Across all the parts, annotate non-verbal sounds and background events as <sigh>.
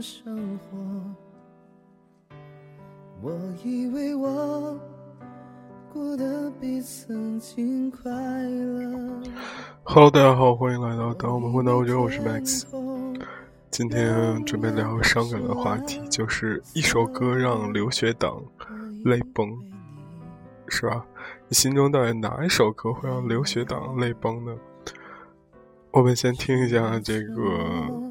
生活。我以为我过得比曾经快乐。Hello，大家好，欢迎来到《当我们混到欧洲》，我是 Max。今天准备聊伤感的话题，就是一首歌让留学党泪崩，是吧？你心中到底哪一首歌会让留学党泪崩呢？我们先听一下这个，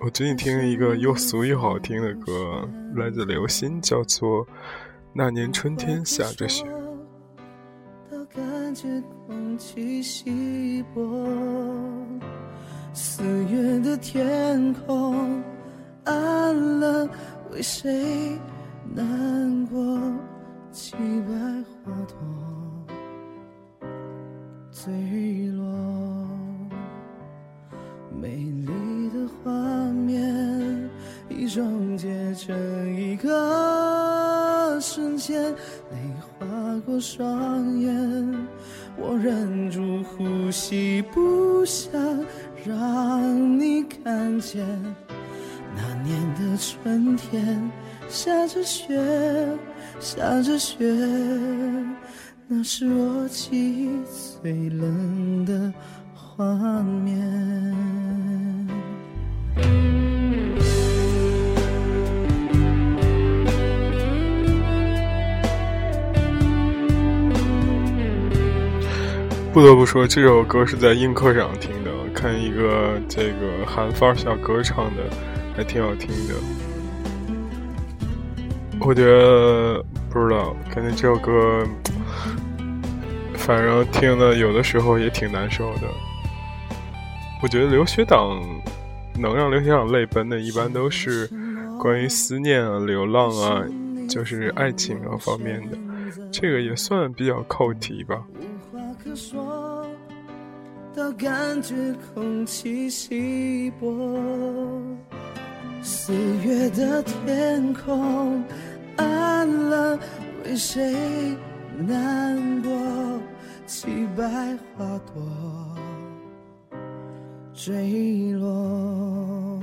我最近听了一个又俗又好听的歌，来自刘鑫，叫做《那年春天下着雪》。都感觉空气稀薄四月的天空暗了，为谁难过？凄白花朵坠双眼，我忍住呼吸，不想。让你看见那年的春天，下着雪，下着雪，那是我记忆最冷的画面。不得不说，这首歌是在映客上听的。看一个这个韩范儿小哥唱的，还挺好听的。我觉得不知道，感觉这首歌，反正听的有的时候也挺难受的。我觉得留学党能让留学党泪奔的，一般都是关于思念啊、流浪啊，就是爱情啊方面的。这个也算比较扣题吧。说到感觉空气稀薄，四月的天空暗了，为谁难过？凄白花朵坠落，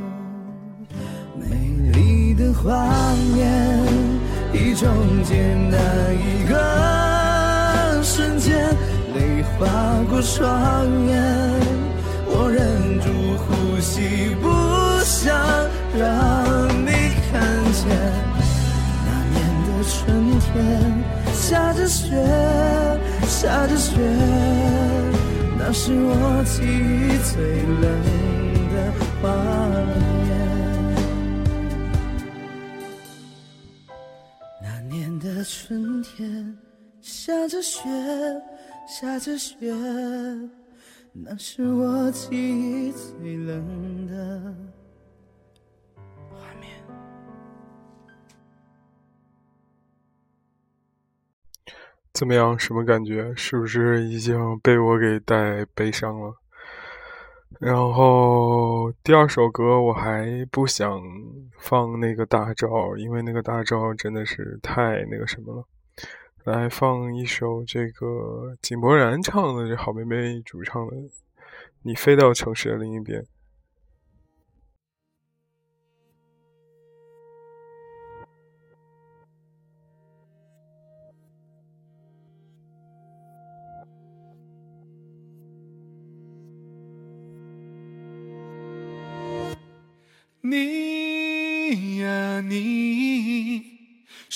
美丽的画面已终结那一个瞬间。划过双眼，我忍住呼吸，不想让你看见。那年的春天，下着雪，下着雪，那是我记忆最冷的画面。那年的春天，下着雪。下着雪，那是我记忆最冷的画面。怎么样？什么感觉？是不是已经被我给带悲伤了？然后第二首歌我还不想放那个大招，因为那个大招真的是太那个什么了。来放一首这个井柏然唱的，这好妹妹主唱的《你飞到城市的另一边》。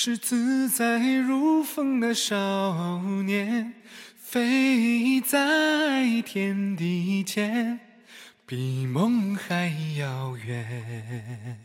是自在如风的少年，飞在天地间，比梦还遥远。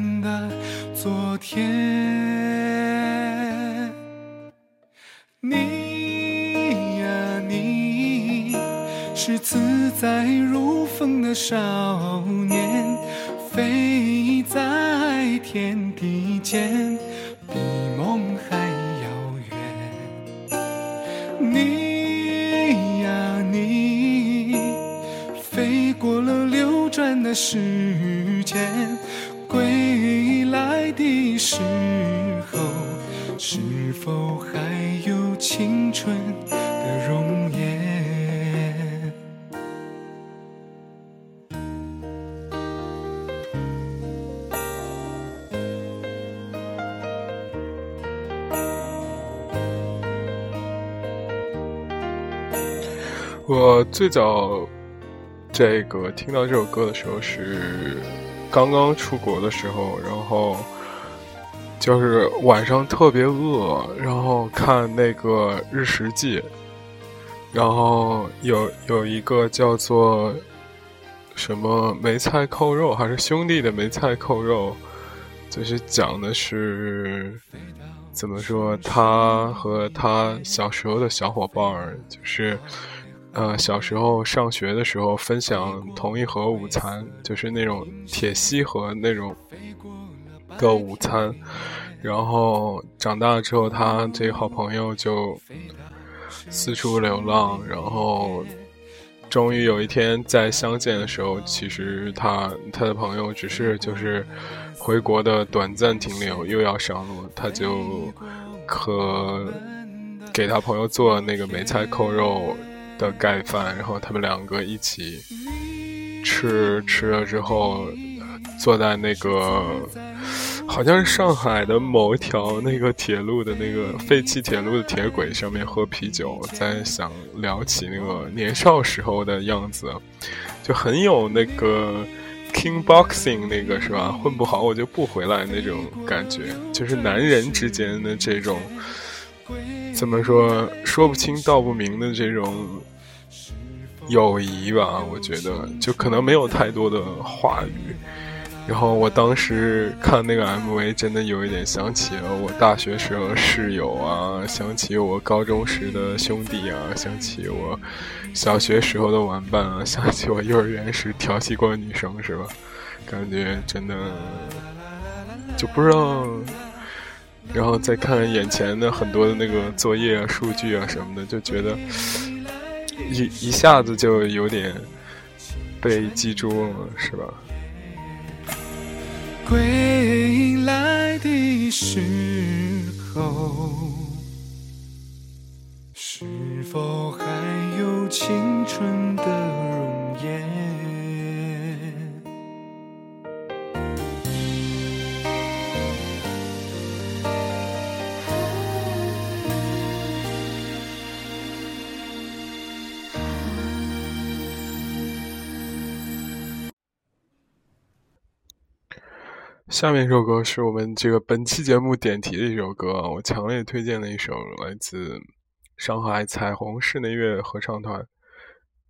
少年，飞在天地间，最早。这个听到这首歌的时候是刚刚出国的时候，然后就是晚上特别饿，然后看那个《日食记》，然后有有一个叫做什么梅菜扣肉，还是兄弟的梅菜扣肉，就是讲的是怎么说他和他小时候的小伙伴儿，就是。呃，小时候上学的时候分享同一盒午餐，就是那种铁锡盒那种的午餐。然后长大之后，他这个好朋友就四处流浪。然后终于有一天再相见的时候，其实他他的朋友只是就是回国的短暂停留，又要上路，他就和给他朋友做那个梅菜扣肉。的盖饭，然后他们两个一起吃，吃了之后坐在那个好像是上海的某一条那个铁路的那个废弃铁路的铁轨上面喝啤酒，在想聊起那个年少时候的样子，就很有那个 king boxing 那个是吧？混不好我就不回来那种感觉，就是男人之间的这种怎么说说不清道不明的这种。友谊吧，我觉得就可能没有太多的话语。然后我当时看那个 MV，真的有一点想起了我大学时候室友啊，想起我高中时的兄弟啊，想起我小学时候的玩伴啊，想起我幼儿园时调戏过女生，是吧？感觉真的就不知道。然后再看眼前的很多的那个作业啊、数据啊什么的，就觉得。一一下子就有点被记住了，是吧？归来的时候，是否还有青春的下面一首歌是我们这个本期节目点题的一首歌，我强烈推荐的一首，来自上海彩虹室内乐合唱团，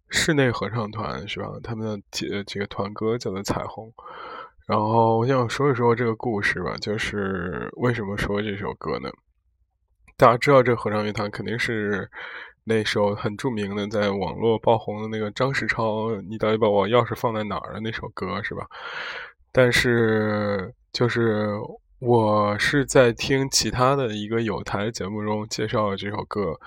室内合唱团是吧？他们的这个团歌叫做《彩虹》。然后我想说一说这个故事吧，就是为什么说这首歌呢？大家知道这合唱乐团肯定是那首很著名的，在网络爆红的那个张世超“你到底把我钥匙放在哪儿”的那首歌是吧？但是。就是我是在听其他的一个有台节目中介绍了这首歌，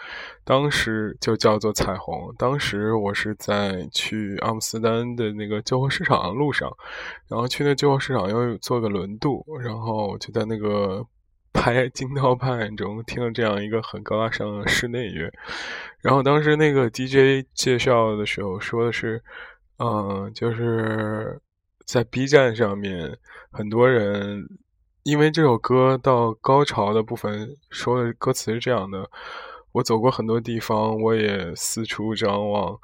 当时就叫做《彩虹》。当时我是在去阿姆斯丹的那个旧货市场的路上，然后去那旧货市场要坐个轮渡，然后就在那个拍 <laughs> 惊涛拍岸中听了这样一个很高大上的室内乐。然后当时那个 DJ 介绍的时候说的是，嗯，就是。在 B 站上面，很多人因为这首歌到高潮的部分说的歌词是这样的：我走过很多地方，我也四处张望，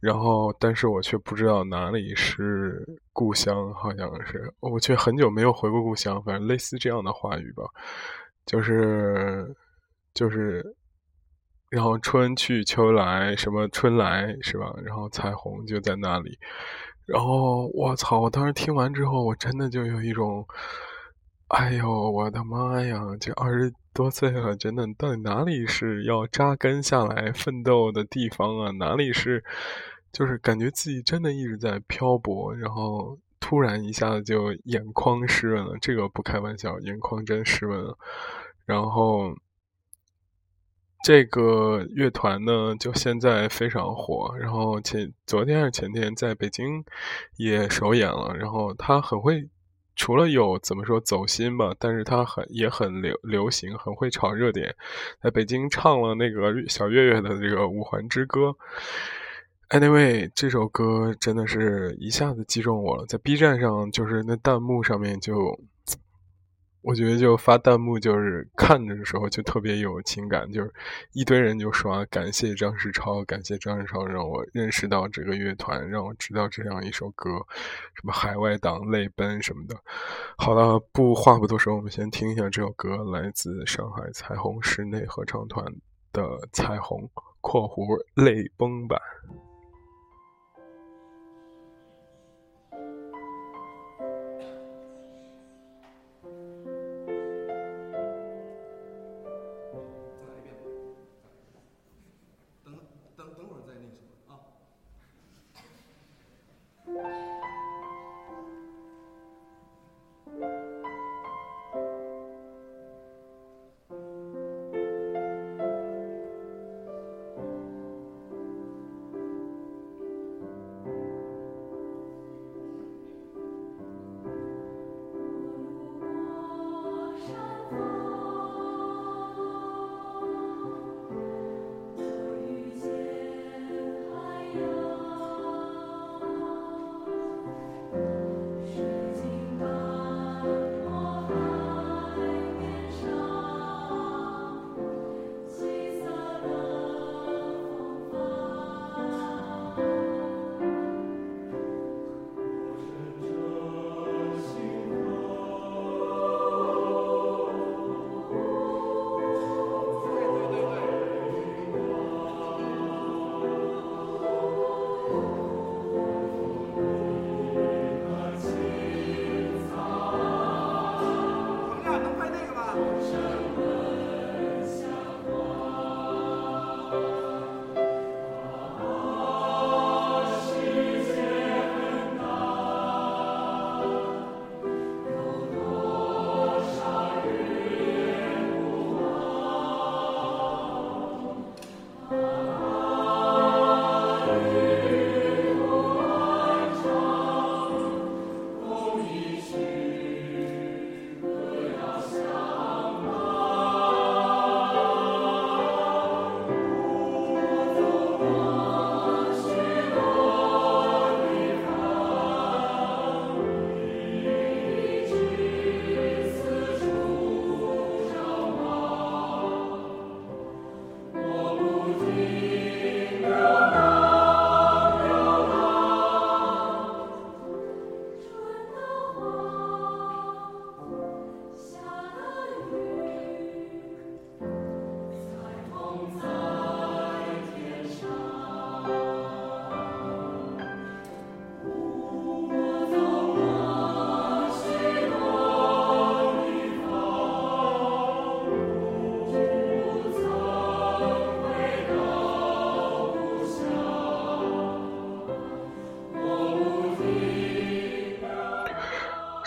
然后但是我却不知道哪里是故乡，好像是我却很久没有回过故乡，反正类似这样的话语吧，就是就是然后春去秋来，什么春来是吧？然后彩虹就在那里。然后我操！我当时听完之后，我真的就有一种，哎呦我的妈呀！这二十多岁了，真的到底哪里是要扎根下来奋斗的地方啊？哪里是，就是感觉自己真的一直在漂泊，然后突然一下子就眼眶湿润了。这个不开玩笑，眼眶真湿润了。然后。这个乐团呢，就现在非常火。然后前昨天还是前天，在北京也首演了。然后他很会，除了有怎么说走心吧，但是他很也很流流行，很会炒热点。在北京唱了那个小岳岳的这个《五环之歌》。Anyway，这首歌真的是一下子击中我了，在 B 站上就是那弹幕上面就。我觉得就发弹幕，就是看着的时候就特别有情感，就是一堆人就说感谢张世超，感谢张世超让我认识到这个乐团，让我知道这样一首歌，什么海外党泪奔什么的。好了，不话不多说，我们先听一下这首歌，来自上海彩虹室内合唱团的《彩虹》（括弧泪崩版）。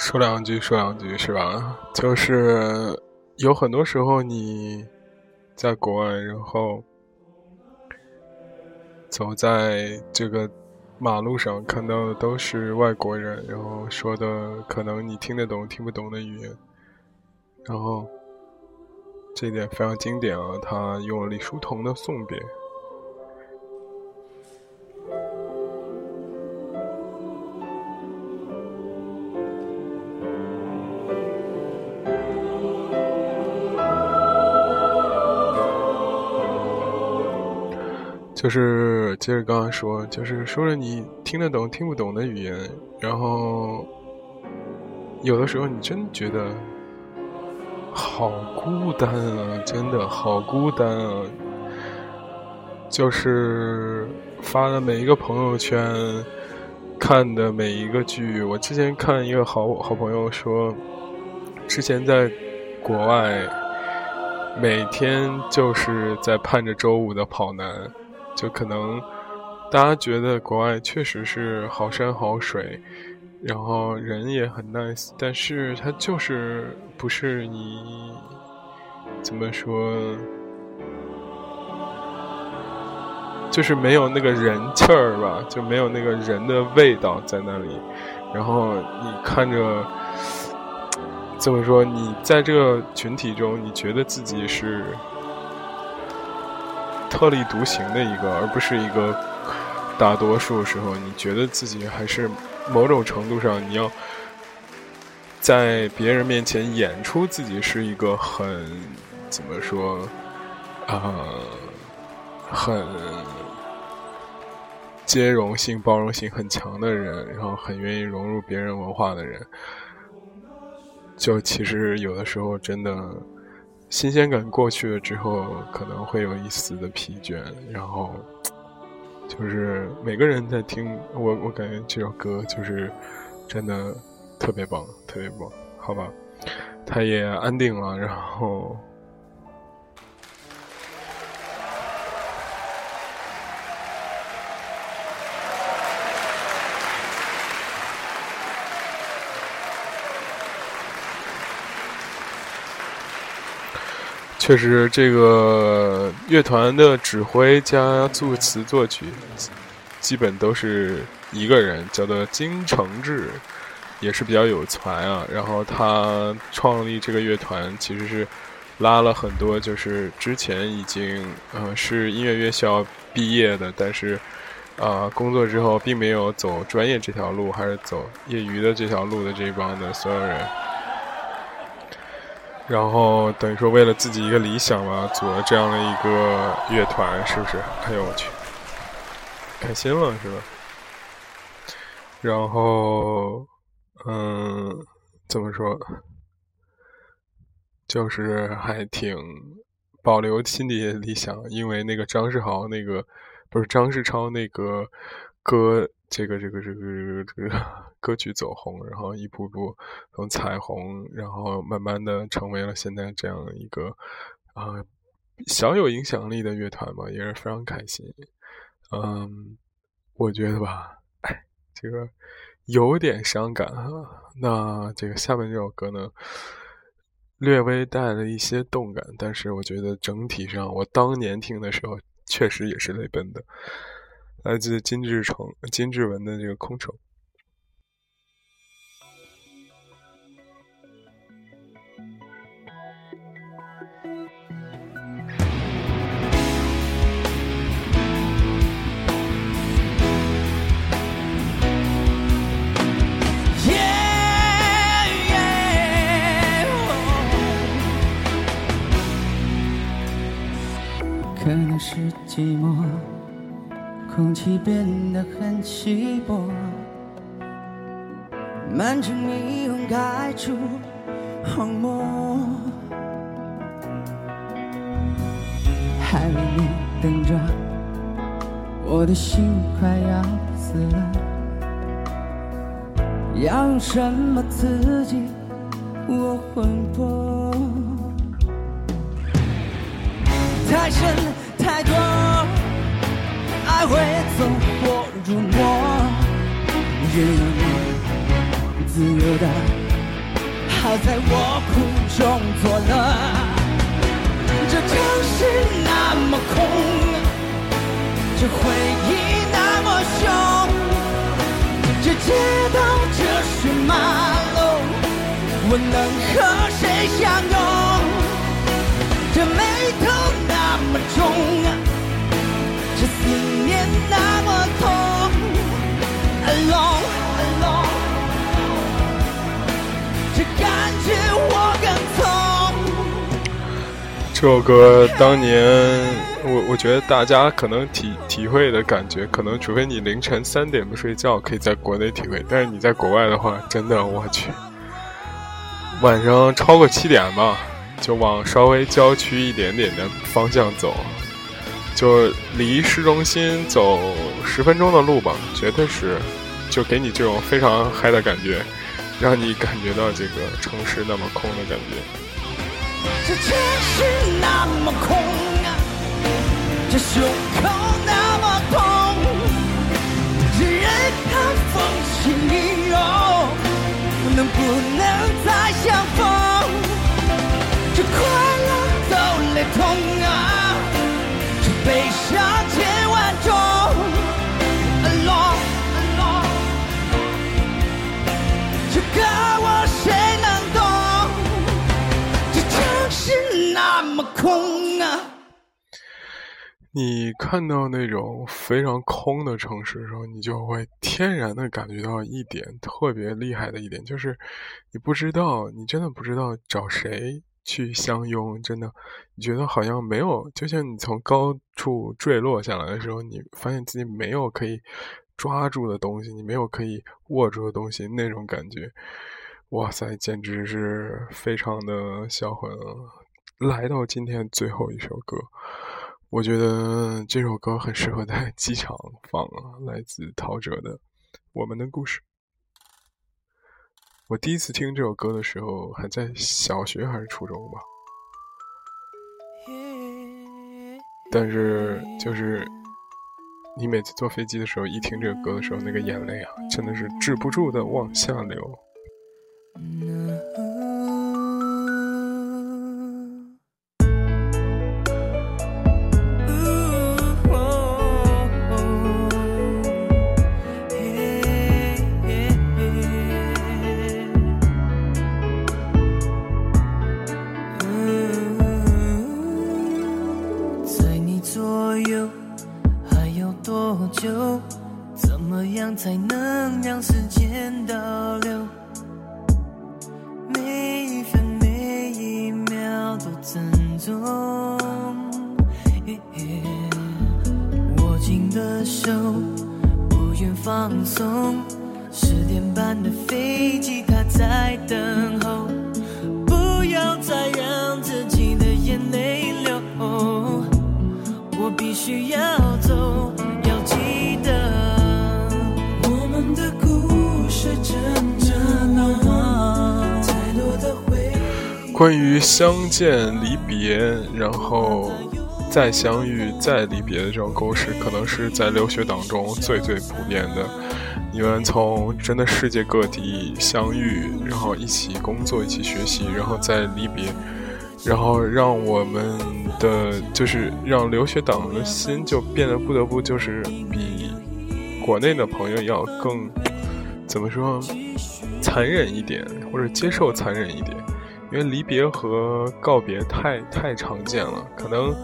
说两句，说两句是吧？就是有很多时候你在国外，然后走在这个马路上，看到的都是外国人，然后说的可能你听得懂、听不懂的语言，然后这点非常经典啊！他用了李叔同的《送别》。就是接着刚刚说，就是说了你听得懂、听不懂的语言，然后有的时候你真觉得好孤单啊，真的好孤单啊。就是发的每一个朋友圈，看的每一个剧。我之前看一个好好朋友说，之前在国外，每天就是在盼着周五的跑男，就可能大家觉得国外确实是好山好水。然后人也很 nice，但是他就是不是你怎么说，就是没有那个人气儿吧，就没有那个人的味道在那里。然后你看着怎么说，你在这个群体中，你觉得自己是特立独行的一个，而不是一个大多数时候，你觉得自己还是。某种程度上，你要在别人面前演出自己是一个很怎么说啊，很兼容性、包容性很强的人，然后很愿意融入别人文化的人，就其实有的时候真的新鲜感过去了之后，可能会有一丝的疲倦，然后。就是每个人在听我，我感觉这首歌就是真的特别棒，特别棒，好吧？他也安定了，然后。确实，这个乐团的指挥加作词作曲，基本都是一个人，叫做金承志，也是比较有才啊。然后他创立这个乐团，其实是拉了很多，就是之前已经呃是音乐院校毕业的，但是啊工作之后并没有走专业这条路，还是走业余的这条路的这帮的所有人。然后等于说，为了自己一个理想嘛，组了这样的一个乐团，是不是？哎呦我去，开心了是吧？然后，嗯，怎么说？就是还挺保留心底理想，因为那个张世豪那个不是张世超那个歌。这个这个这个这个歌曲走红，然后一步步从彩虹，然后慢慢的成为了现在这样一个啊小有影响力的乐团吧，也是非常开心。嗯，我觉得吧，哎，这个有点伤感啊。那这个下面这首歌呢，略微带了一些动感，但是我觉得整体上，我当年听的时候，确实也是泪奔的。来自金志成、金志文的这个《空城》。可能是寂寞。空气变得很稀薄，满城霓虹开出荒漠，还为你等着，我的心快要死了，要用什么刺激我魂魄？太深太多。还会走火入魔，任由你自由的，好在我苦中作乐。这城市那么空，这回忆那么凶，这街道这是马路，我能和谁相拥？这首歌当年，我我觉得大家可能体体会的感觉，可能除非你凌晨三点不睡觉，可以在国内体会，但是你在国外的话，真的我去，晚上超过七点吧，就往稍微郊区一点点的方向走。就离市中心走十分钟的路吧，绝对是，就给你这种非常嗨的感觉，让你感觉到这个城市那么空的感觉。这城市那么空，这胸口那么痛，这人海风起雨涌，能不能再你看到那种非常空的城市的时候，你就会天然的感觉到一点特别厉害的一点，就是你不知道，你真的不知道找谁去相拥，真的，你觉得好像没有，就像你从高处坠落下来的时候，你发现自己没有可以抓住的东西，你没有可以握住的东西，那种感觉，哇塞，简直是非常的销魂啊！来到今天最后一首歌。我觉得这首歌很适合在 <laughs> 机场放啊，来自陶喆的《我们的故事》。我第一次听这首歌的时候，还在小学还是初中吧。但是，就是你每次坐飞机的时候，一听这个歌的时候，那个眼泪啊，真的是止不住的往下流。紧的手，不愿放松。十点半的飞机，它在等候。不要再让自己的眼泪流，我必须要走，要记得我们的故事真正难忘，太多的回忆。关于相见离别，然后再相遇再离别的这种故事，可能是在留学党中最最普遍的。你们从真的世界各地相遇，然后一起工作、一起学习，然后再离别，然后让我们的就是让留学党的心就变得不得不就是比国内的朋友要更怎么说残忍一点，或者接受残忍一点，因为离别和告别太太常见了，可能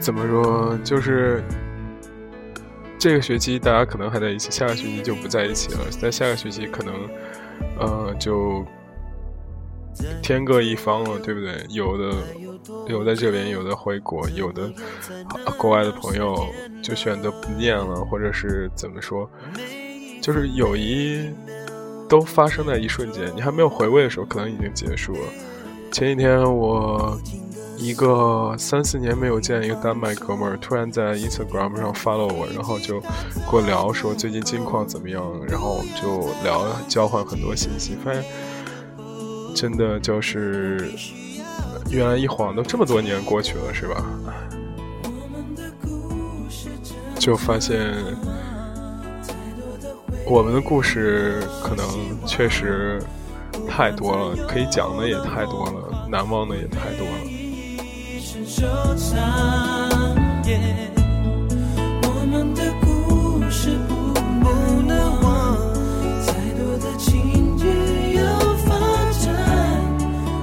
怎么说就是。这个学期大家可能还在一起，下个学期就不在一起了。在下个学期可能，呃，就天各一方了，对不对？有的有在这边，有的回国，有的国外的朋友就选择不念了，或者是怎么说？就是友谊都发生在一瞬间，你还没有回味的时候，可能已经结束了。前几天我。一个三四年没有见一个丹麦哥们儿，突然在 Instagram 上 follow 我，然后就跟我聊说最近近况怎么样，然后我们就聊交换很多信息，发现真的就是原来一晃都这么多年过去了，是吧？就发现我们的故事可能确实太多了，可以讲的也太多了，难忘的也太多了。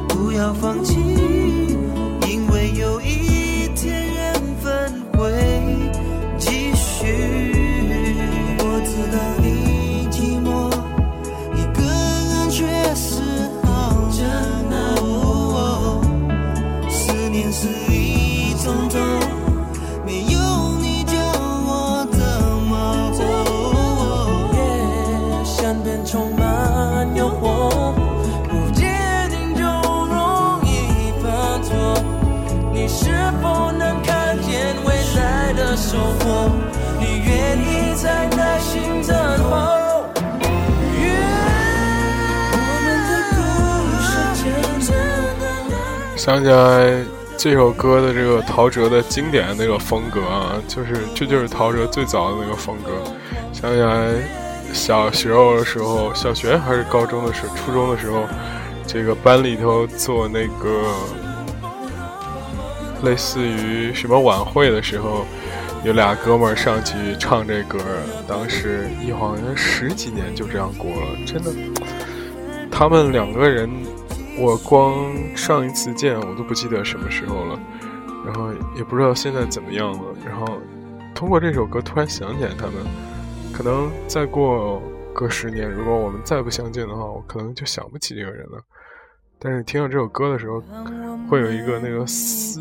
不要放弃，收获，你愿意再耐心等候。想起来这首歌的这个陶喆的经典那个风格啊，就是这就是陶喆最早的那个风格。想起来小时候的时候，小学还是高中的时候，初中的时候，这个班里头做那个类似于什么晚会的时候，有俩哥们儿上去唱这歌，当时一晃像十几年就这样过了，真的，他们两个人。我光上一次见我都不记得什么时候了，然后也不知道现在怎么样了。然后通过这首歌突然想起来他们，可能再过个十年，如果我们再不相见的话，我可能就想不起这个人了。但是听到这首歌的时候，会有一个那个思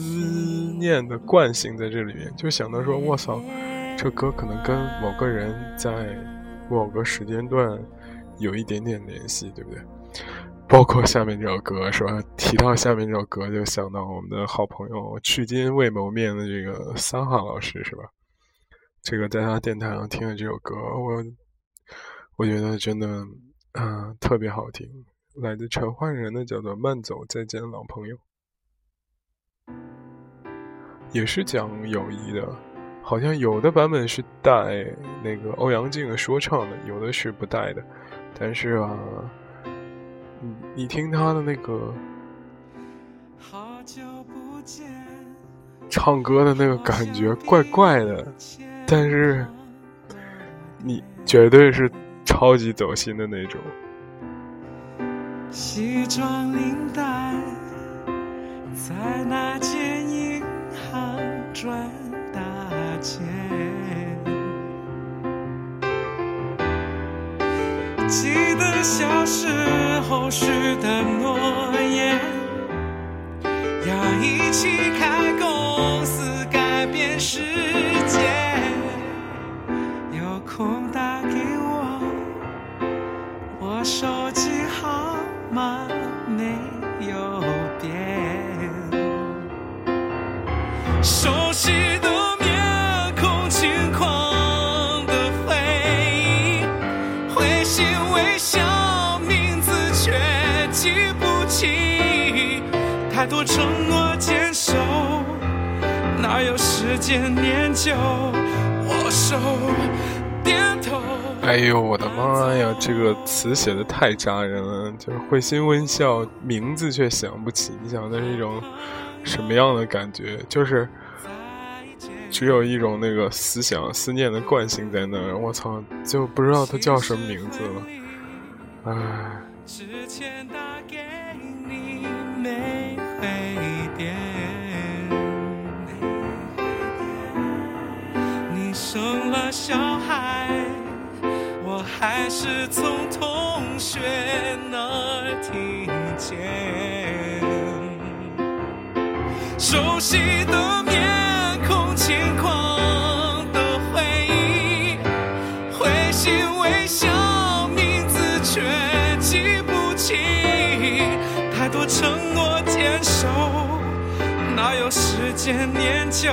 念的惯性在这里面，就想到说：“我操，这歌可能跟某个人在某个时间段有一点点联系，对不对？”包括下面这首歌，是吧？提到下面这首歌，就想到我们的好朋友，至今未谋面的这个三号老师，是吧？这个在他电台上听的这首歌，我我觉得真的，嗯，特别好听。来自陈奂仁的叫做《慢走，再见老朋友》，也是讲友谊的。好像有的版本是带那个欧阳靖的说唱的，有的是不带的。但是啊。你你听他的那个唱歌的那个感觉怪怪的，但是你绝对是超级走心的那种。西装领带在那间银行赚大钱，记得小时。候许的诺言，要一起开工多承诺坚守，哪有时间念旧？握手点头。哎呦，我的妈呀！这个词写的太扎人了，就是会心微笑，名字却想不起。你想那是一种什么样的感觉？就是只有一种那个思想、思念的惯性在那儿。我操，就不知道他叫什么名字了。唉。小孩，我还是从同学那儿听见熟悉的面孔、轻狂的回忆，会心微笑，名字却记不起。太多承诺坚守，哪有时间念旧？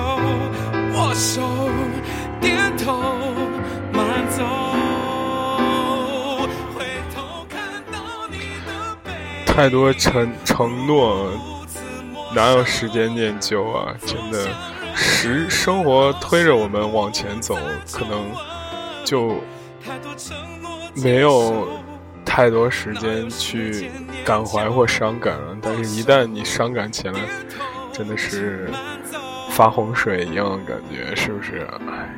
握手。点头慢走，回头看到你的背。太多承承诺，哪有时间念旧啊？真的，时生活推着我们往前走，可能就没有太多时间去感怀或伤感了。但是，一旦你伤感起来，真的是发洪水一样的感觉，是不是？哎。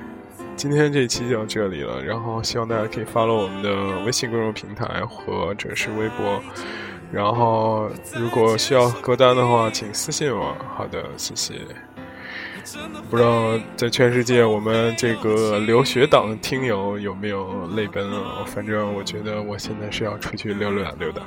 今天这一期就到这里了，然后希望大家可以发了我们的微信公众平台或者是微博，然后如果需要歌单的话，请私信我。好的，谢谢。不知道在全世界我们这个留学党听友有没有泪奔啊？反正我觉得我现在是要出去溜达溜达。